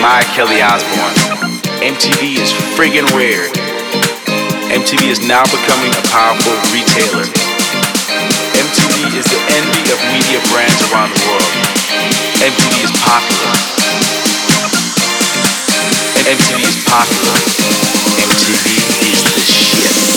Maya Kelly Osbourne. MTV is friggin' weird. MTV is now becoming a powerful retailer. MTV is the envy of media brands around the world. MTV is popular. MTV is popular. MTV is the shit.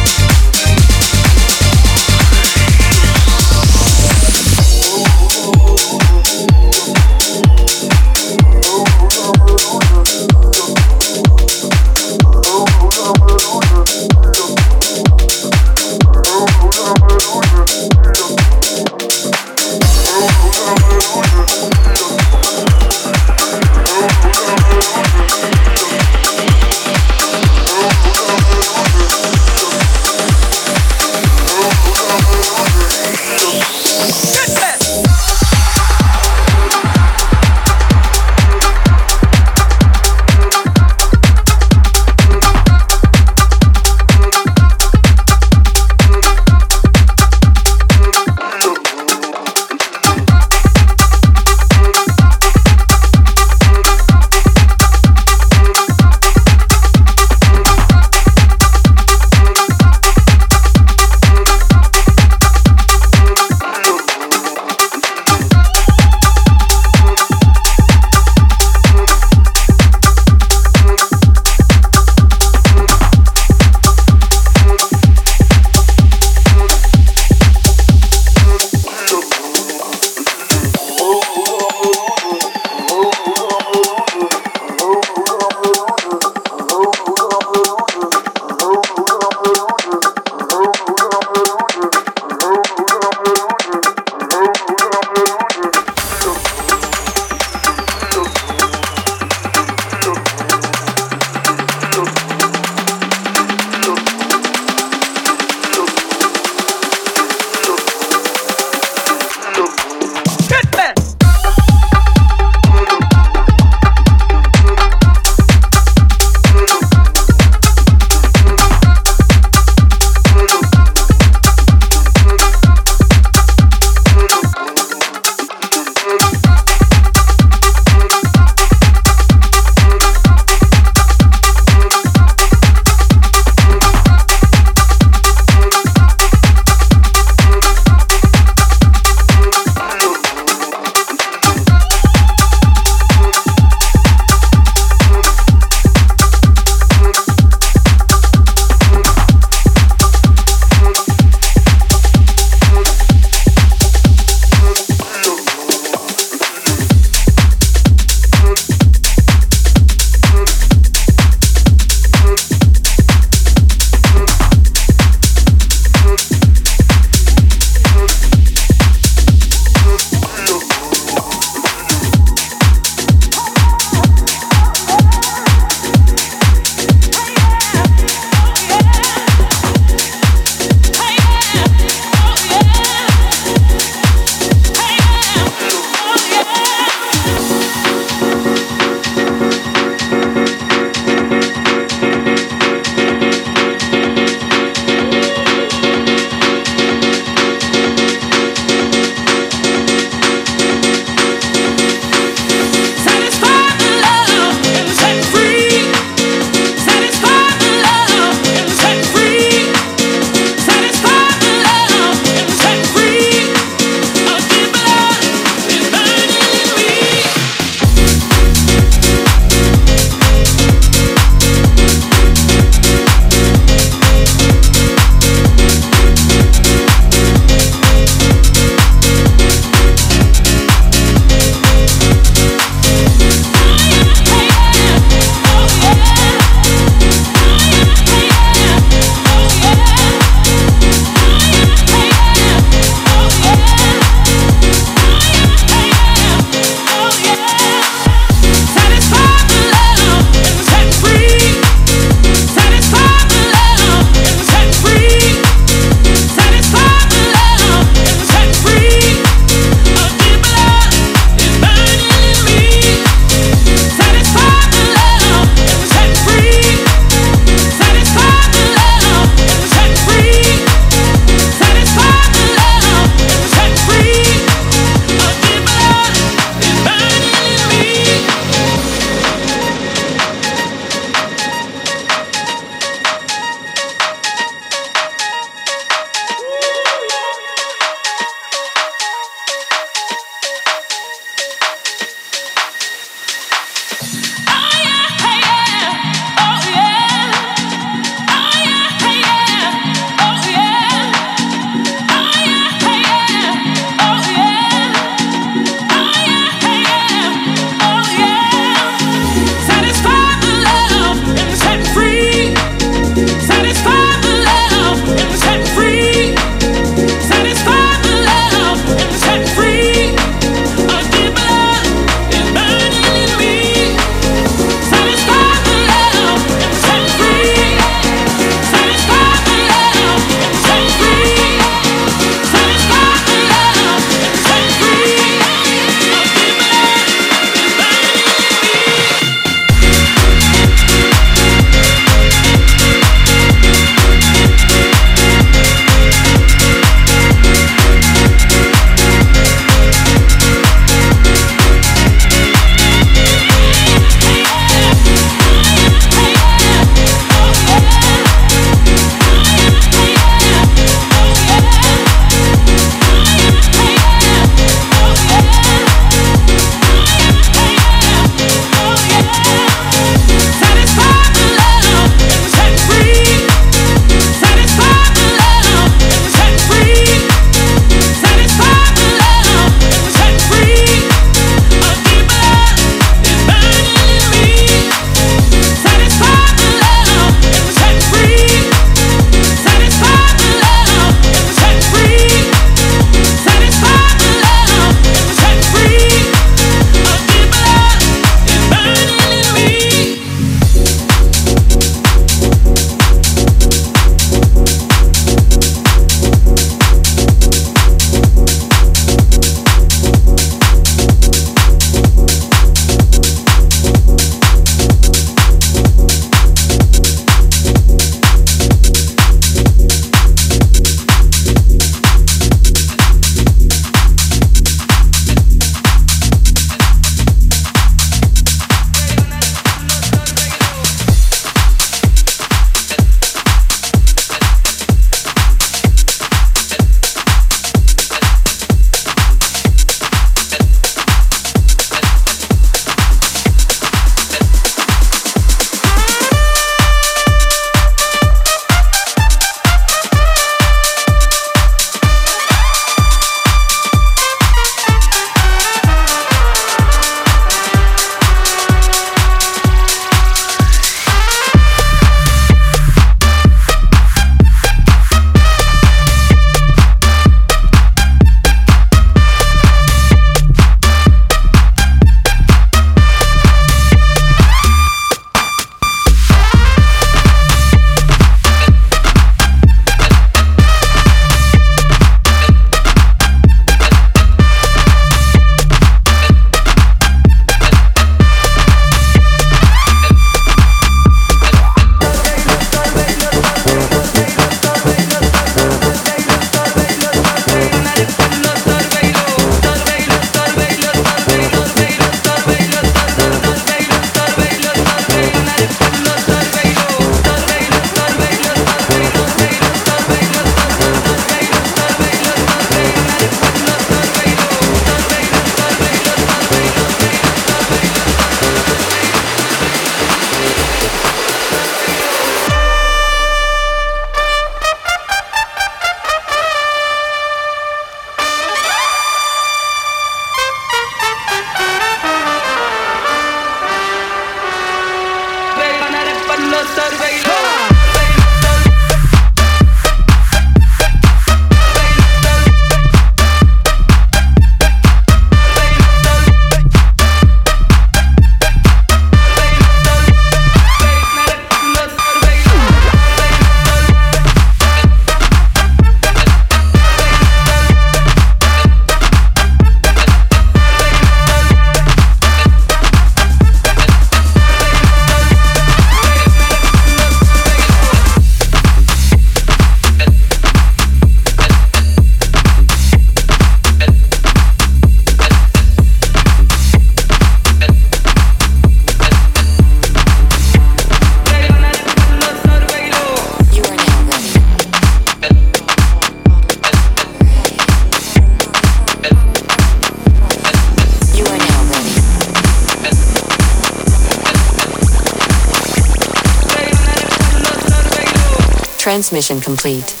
Transmission complete.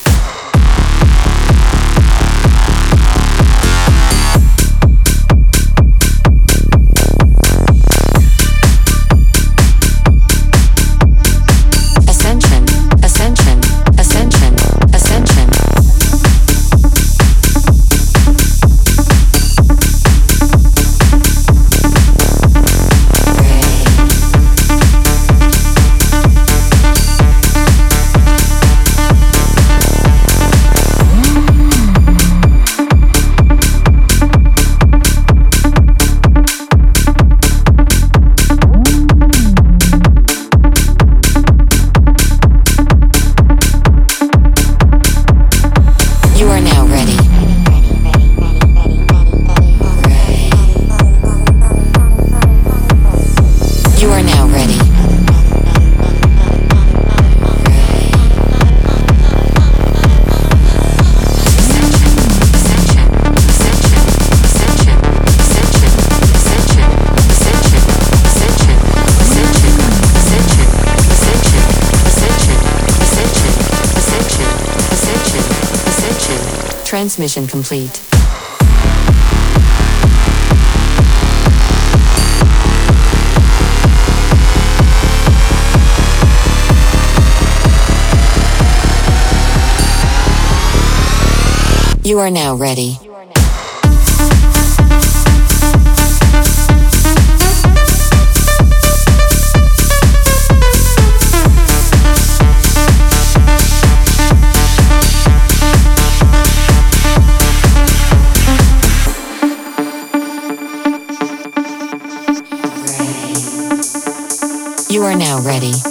Transmission complete. You are now ready. You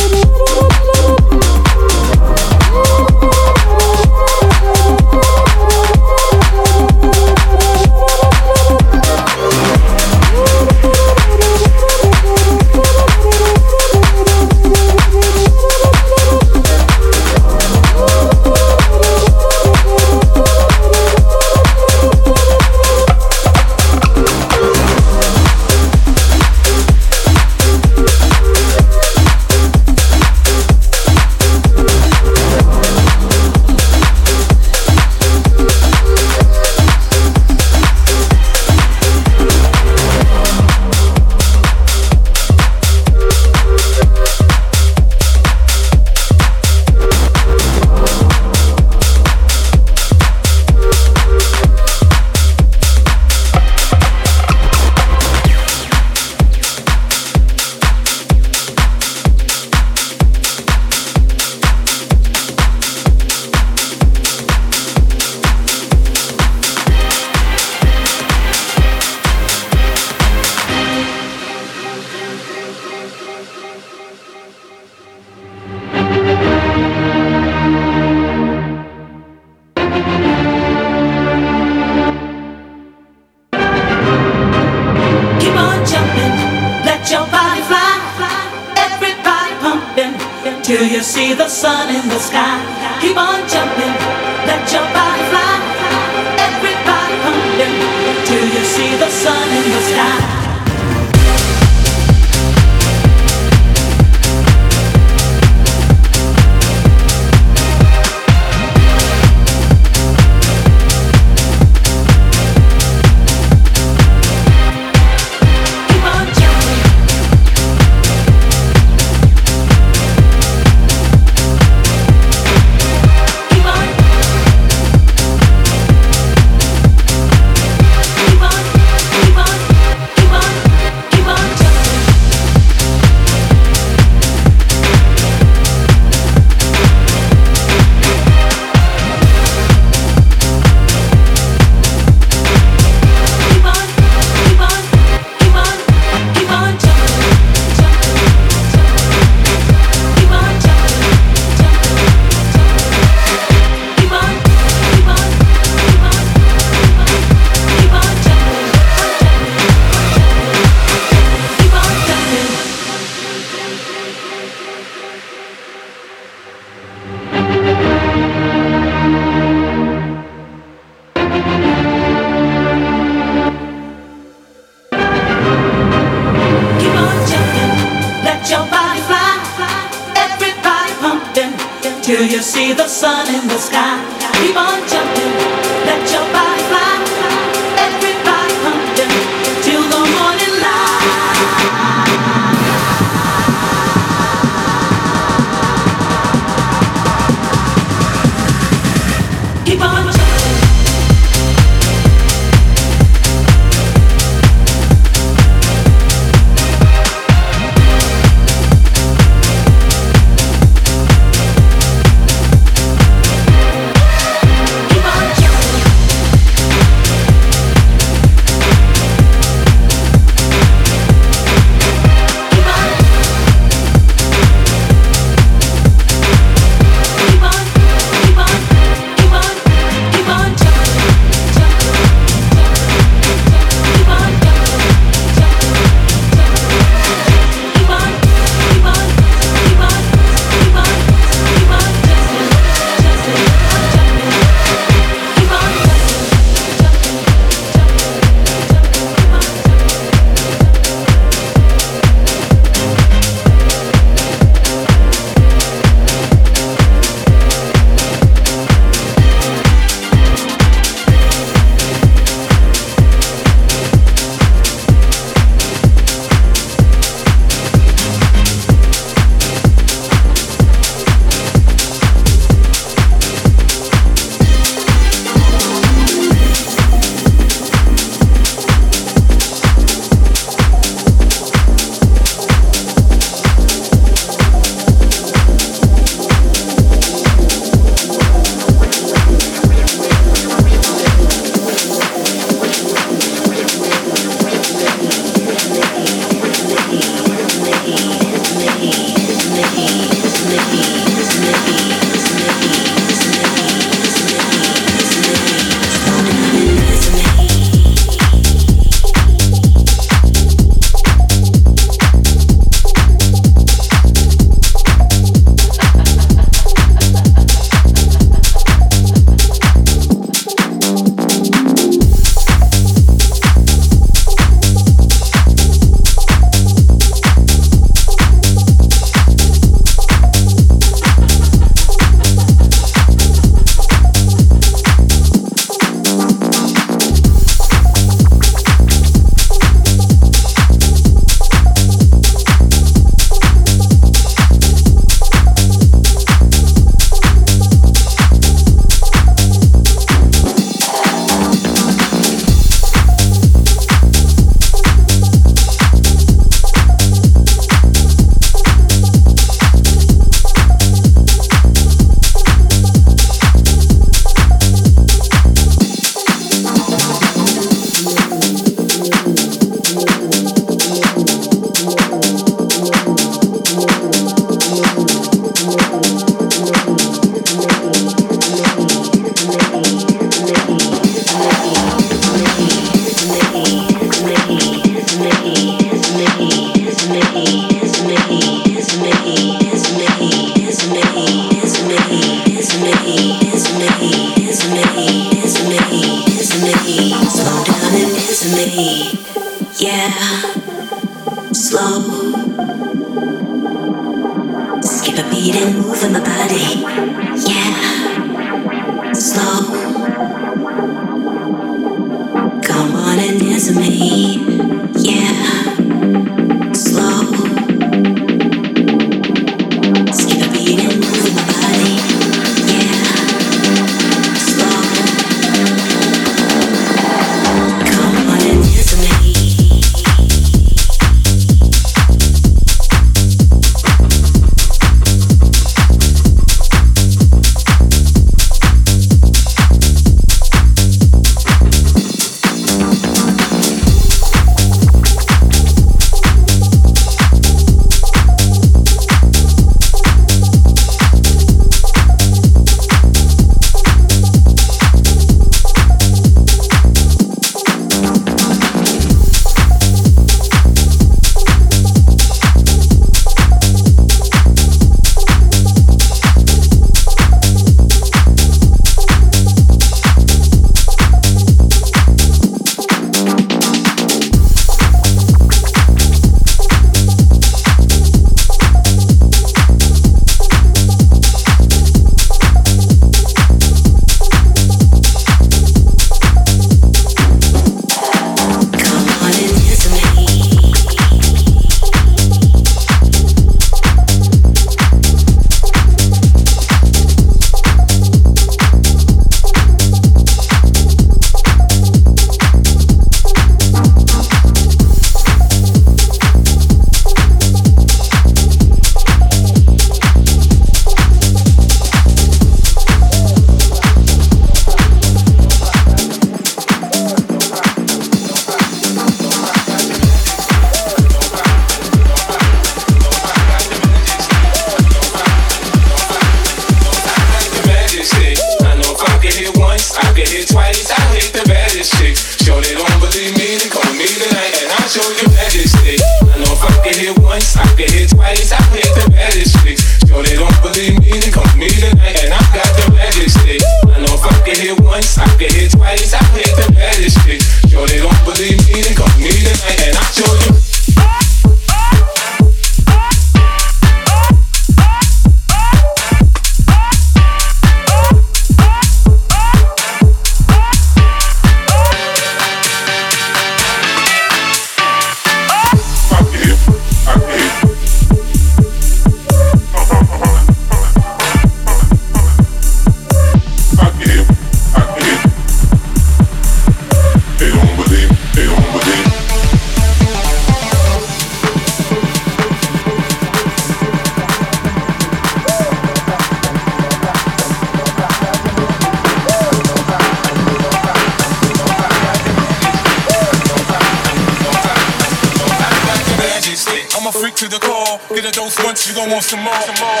call. Get a dose once, you gon' want some more. Some more.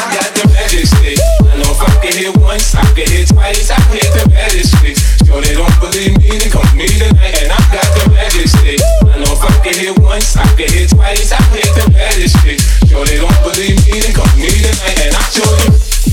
I got the magic stick. I know I can hit once, I can hit twice. I hit the magic stick. Sure they don't believe me, they come me tonight, and I got the magic stick. I know I can hit once, I can hit twice. I hit the magic stick. They don't believe me, they me tonight, and I show you.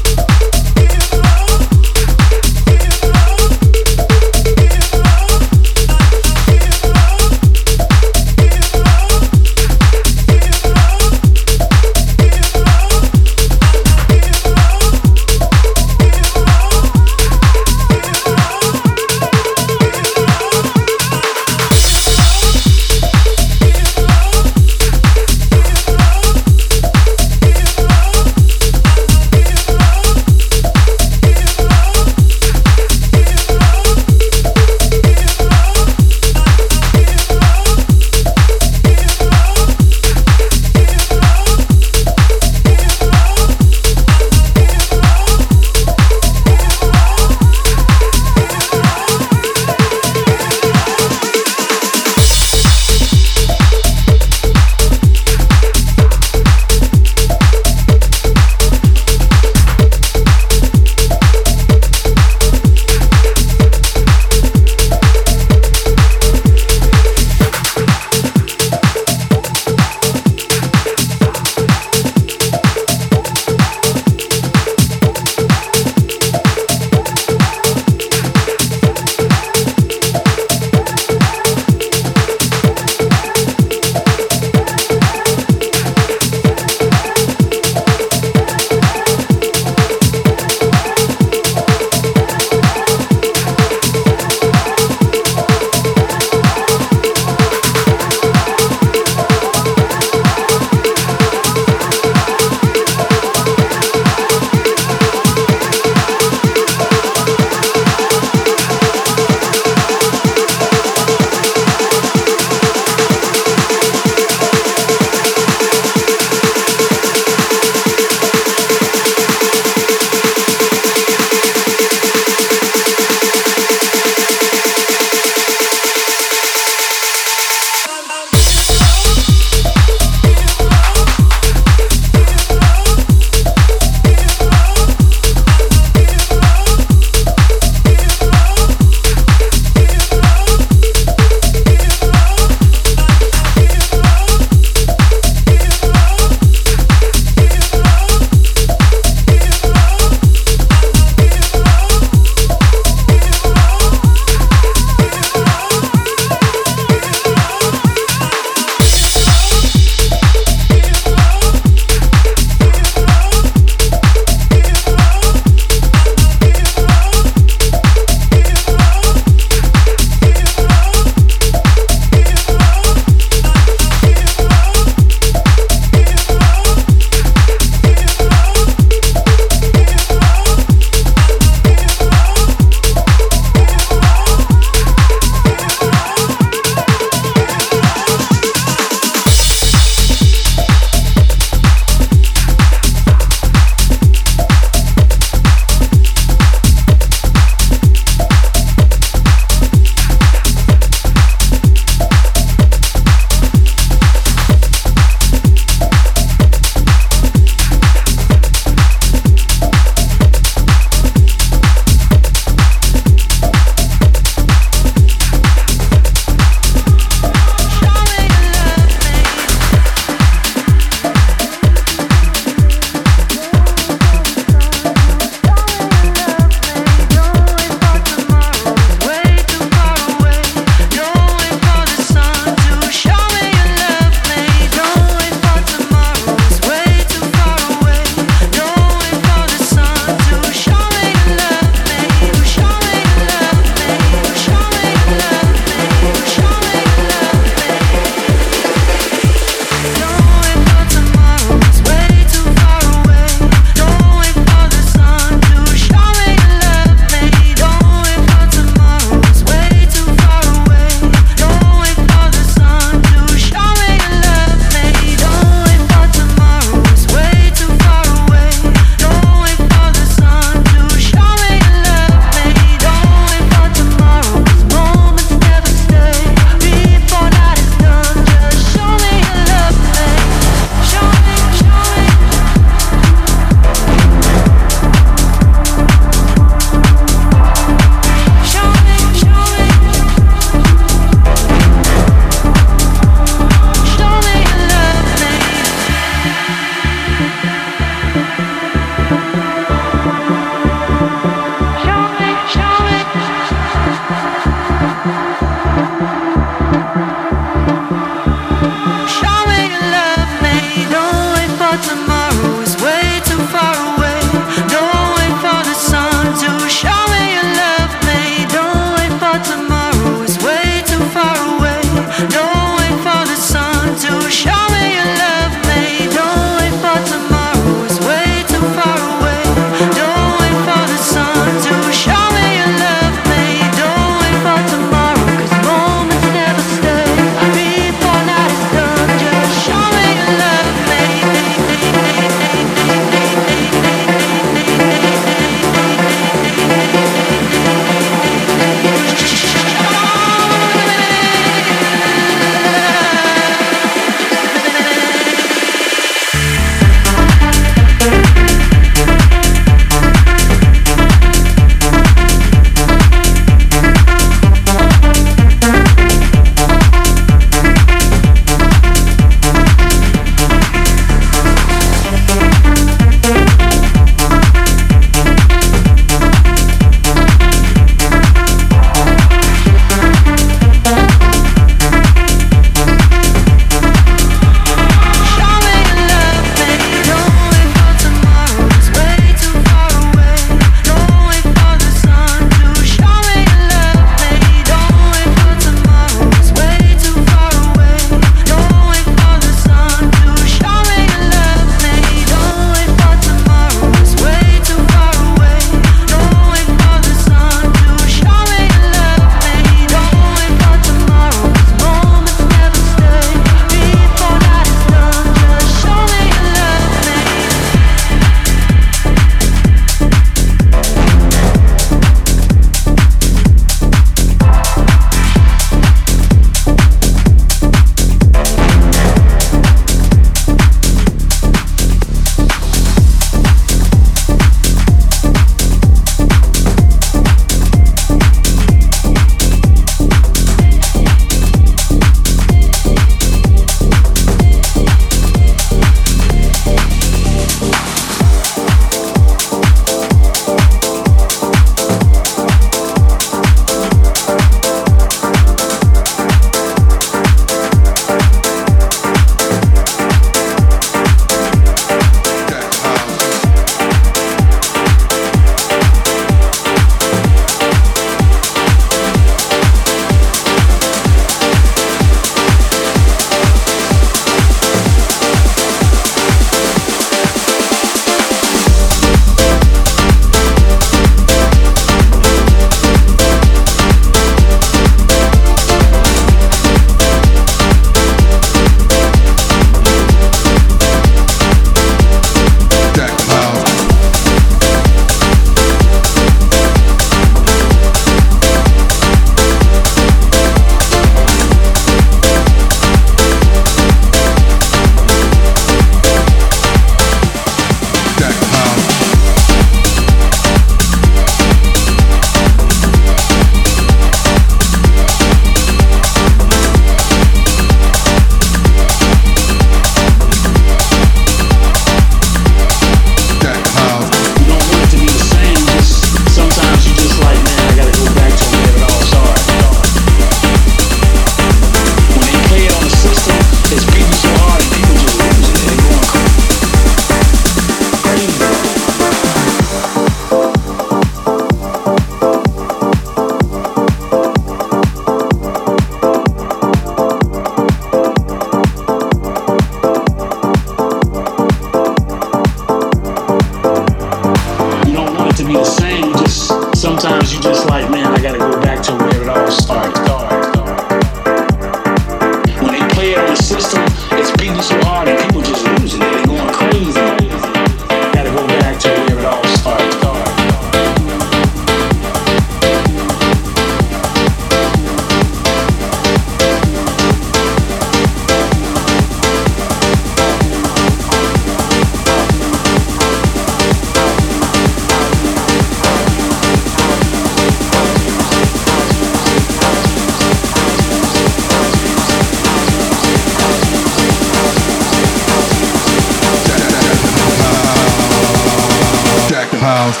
house.